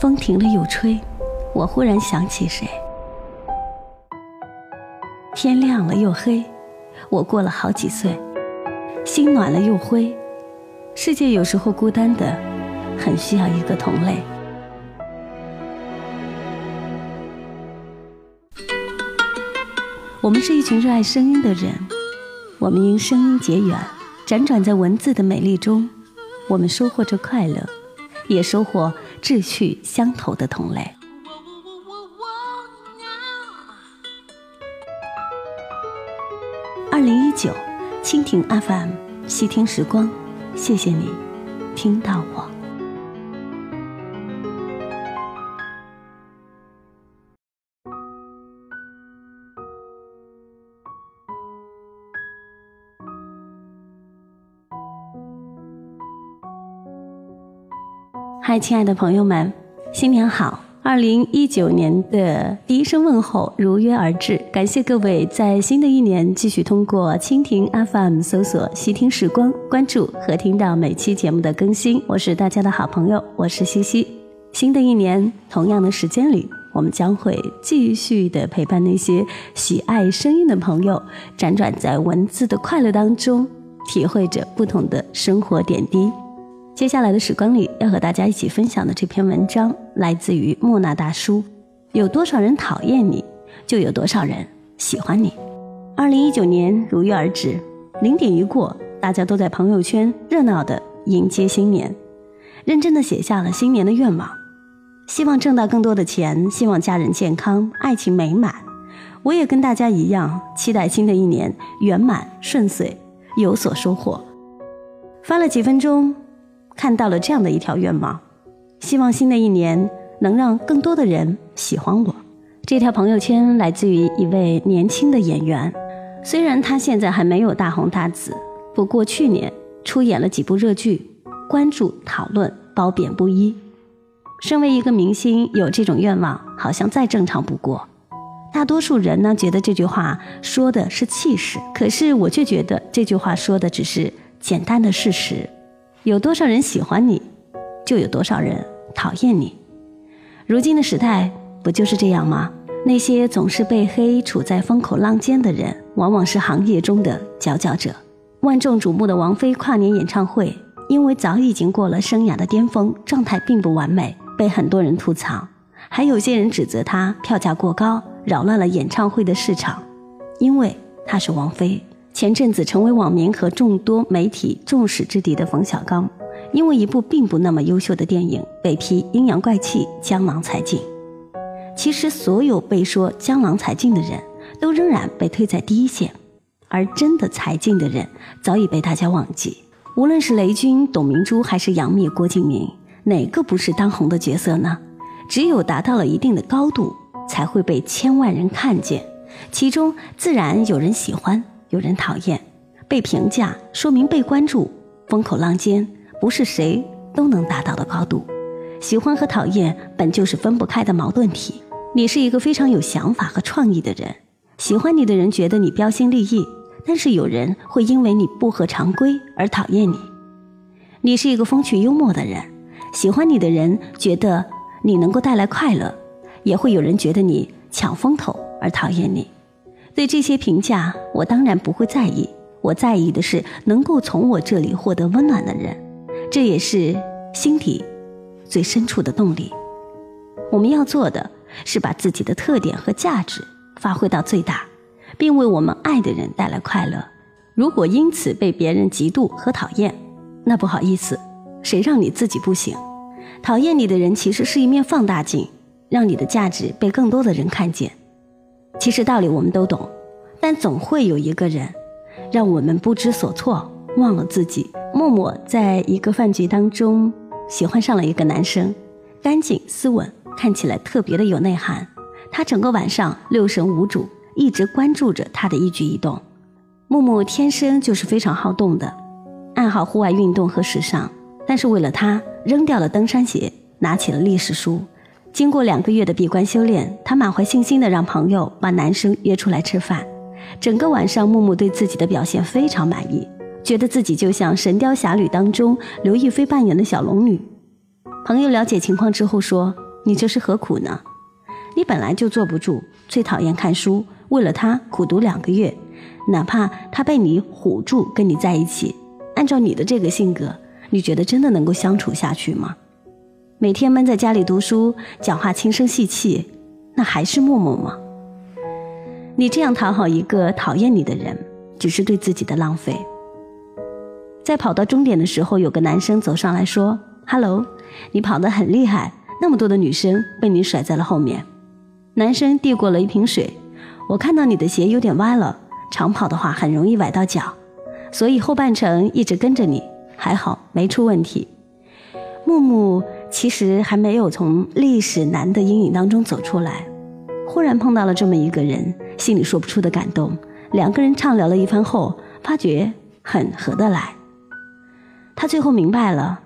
风停了又吹，我忽然想起谁。天亮了又黑，我过了好几岁。心暖了又灰，世界有时候孤单的，很需要一个同类。我们是一群热爱声音的人，我们因声音结缘，辗转在文字的美丽中，我们收获着快乐，也收获志趣相投的同类。二零一九。蜻蜓 FM，细听时光，谢谢你听到我。亲爱的朋友们，新年好！二零一九年的第一声问候如约而至，感谢各位在新的一年继续通过蜻蜓 FM 搜索“细听时光”关注和听到每期节目的更新。我是大家的好朋友，我是西西。新的一年，同样的时间里，我们将会继续的陪伴那些喜爱声音的朋友，辗转在文字的快乐当中，体会着不同的生活点滴。接下来的时光里，要和大家一起分享的这篇文章来自于莫那大叔。有多少人讨厌你，就有多少人喜欢你。二零一九年如约而至，零点一过，大家都在朋友圈热闹的迎接新年，认真的写下了新年的愿望，希望挣到更多的钱，希望家人健康，爱情美满。我也跟大家一样，期待新的一年圆满顺遂，有所收获。翻了几分钟。看到了这样的一条愿望，希望新的一年能让更多的人喜欢我。这条朋友圈来自于一位年轻的演员，虽然他现在还没有大红大紫，不过去年出演了几部热剧，关注讨论褒贬不一。身为一个明星，有这种愿望好像再正常不过。大多数人呢觉得这句话说的是气势，可是我却觉得这句话说的只是简单的事实。有多少人喜欢你，就有多少人讨厌你。如今的时代不就是这样吗？那些总是被黑、处在风口浪尖的人，往往是行业中的佼佼者。万众瞩目的王菲跨年演唱会，因为早已经过了生涯的巅峰，状态并不完美，被很多人吐槽。还有些人指责她票价过高，扰乱了演唱会的市场。因为她是王菲。前阵子成为网民和众多媒体众矢之的的冯小刚，因为一部并不那么优秀的电影被批阴阳怪气、江郎才尽。其实，所有被说江郎才尽的人都仍然被推在第一线，而真的才尽的人早已被大家忘记。无论是雷军、董明珠，还是杨幂、郭敬明，哪个不是当红的角色呢？只有达到了一定的高度，才会被千万人看见，其中自然有人喜欢。有人讨厌，被评价说明被关注，风口浪尖不是谁都能达到的高度。喜欢和讨厌本就是分不开的矛盾体。你是一个非常有想法和创意的人，喜欢你的人觉得你标新立异，但是有人会因为你不合常规而讨厌你。你是一个风趣幽默的人，喜欢你的人觉得你能够带来快乐，也会有人觉得你抢风头而讨厌你。对这些评价，我当然不会在意。我在意的是能够从我这里获得温暖的人，这也是心底最深处的动力。我们要做的是把自己的特点和价值发挥到最大，并为我们爱的人带来快乐。如果因此被别人嫉妒和讨厌，那不好意思，谁让你自己不行？讨厌你的人其实是一面放大镜，让你的价值被更多的人看见。其实道理我们都懂，但总会有一个人，让我们不知所措，忘了自己。默默在一个饭局当中，喜欢上了一个男生，干净斯文，看起来特别的有内涵。他整个晚上六神无主，一直关注着他的一举一动。木木天生就是非常好动的，爱好户外运动和时尚，但是为了他，扔掉了登山鞋，拿起了历史书。经过两个月的闭关修炼，他满怀信心的让朋友把男生约出来吃饭。整个晚上，木木对自己的表现非常满意，觉得自己就像《神雕侠侣》当中刘亦菲扮演的小龙女。朋友了解情况之后说：“你这是何苦呢？你本来就坐不住，最讨厌看书，为了他苦读两个月，哪怕他被你唬住跟你在一起，按照你的这个性格，你觉得真的能够相处下去吗？每天闷在家里读书，讲话轻声细气，那还是默默吗？你这样讨好一个讨厌你的人，只是对自己的浪费。在跑到终点的时候，有个男生走上来说：“Hello，你跑得很厉害，那么多的女生被你甩在了后面。”男生递过了一瓶水，我看到你的鞋有点歪了，长跑的话很容易崴到脚，所以后半程一直跟着你，还好没出问题。木木其实还没有从历史男的阴影当中走出来，忽然碰到了这么一个人，心里说不出的感动。两个人畅聊了一番后，发觉很合得来。他最后明白了，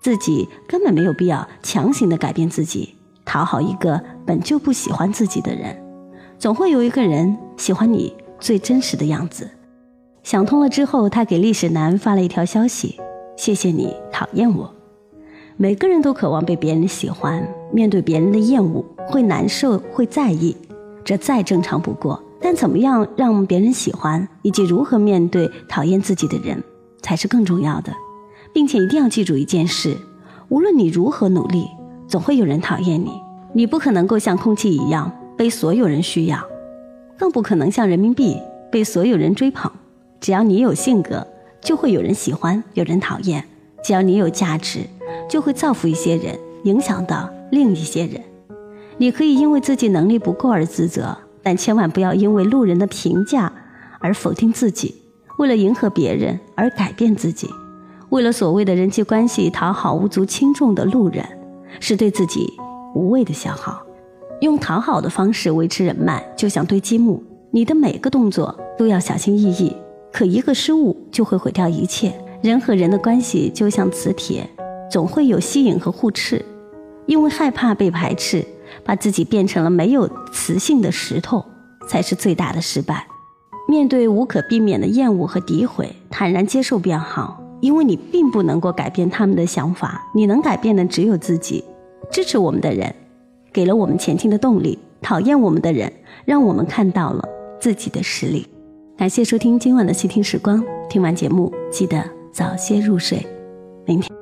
自己根本没有必要强行的改变自己。讨好一个本就不喜欢自己的人，总会有一个人喜欢你最真实的样子。想通了之后，他给历史男发了一条消息：“谢谢你讨厌我。”每个人都渴望被别人喜欢，面对别人的厌恶会难受，会在意，这再正常不过。但怎么样让别人喜欢，以及如何面对讨厌自己的人，才是更重要的。并且一定要记住一件事：无论你如何努力。总会有人讨厌你，你不可能够像空气一样被所有人需要，更不可能像人民币被所有人追捧。只要你有性格，就会有人喜欢，有人讨厌；只要你有价值，就会造福一些人，影响到另一些人。你可以因为自己能力不够而自责，但千万不要因为路人的评价而否定自己，为了迎合别人而改变自己，为了所谓的人际关系讨好无足轻重的路人。是对自己无谓的消耗，用讨好的方式维持人脉，就像堆积木，你的每个动作都要小心翼翼，可一个失误就会毁掉一切。人和人的关系就像磁铁，总会有吸引和互斥，因为害怕被排斥，把自己变成了没有磁性的石头，才是最大的失败。面对无可避免的厌恶和诋毁，坦然接受便好。因为你并不能够改变他们的想法，你能改变的只有自己。支持我们的人，给了我们前进的动力；讨厌我们的人，让我们看到了自己的实力。感谢收听今晚的细听时光，听完节目记得早些入睡。明天。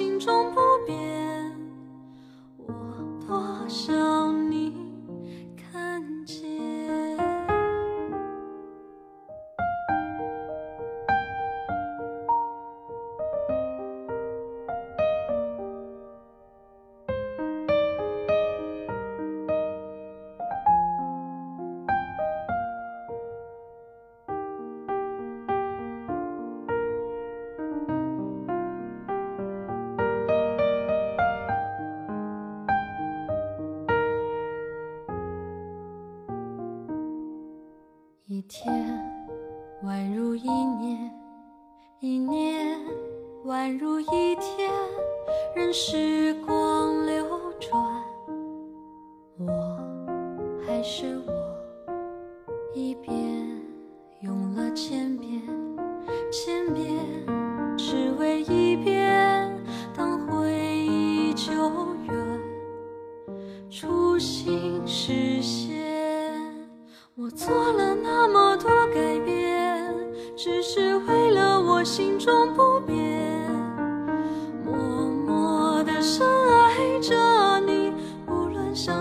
心中不宛如一天，任时光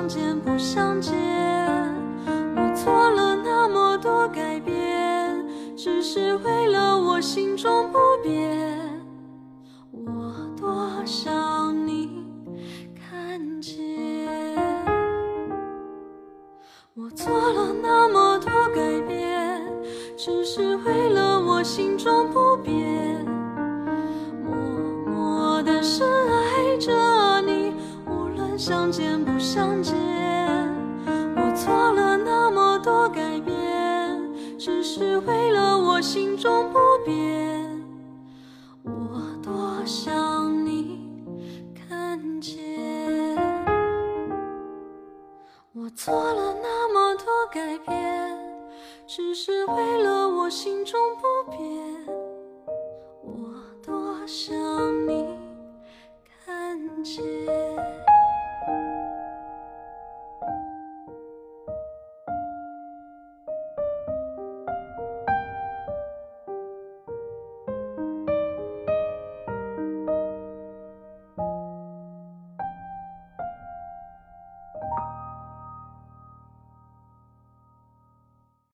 见不相见我做了那么多改变只是为了我心中不变我多想你看见。我做了那么多改变只是为了我心中不变默默的深相见不相见。我做了那么多改变，只是为了我心中不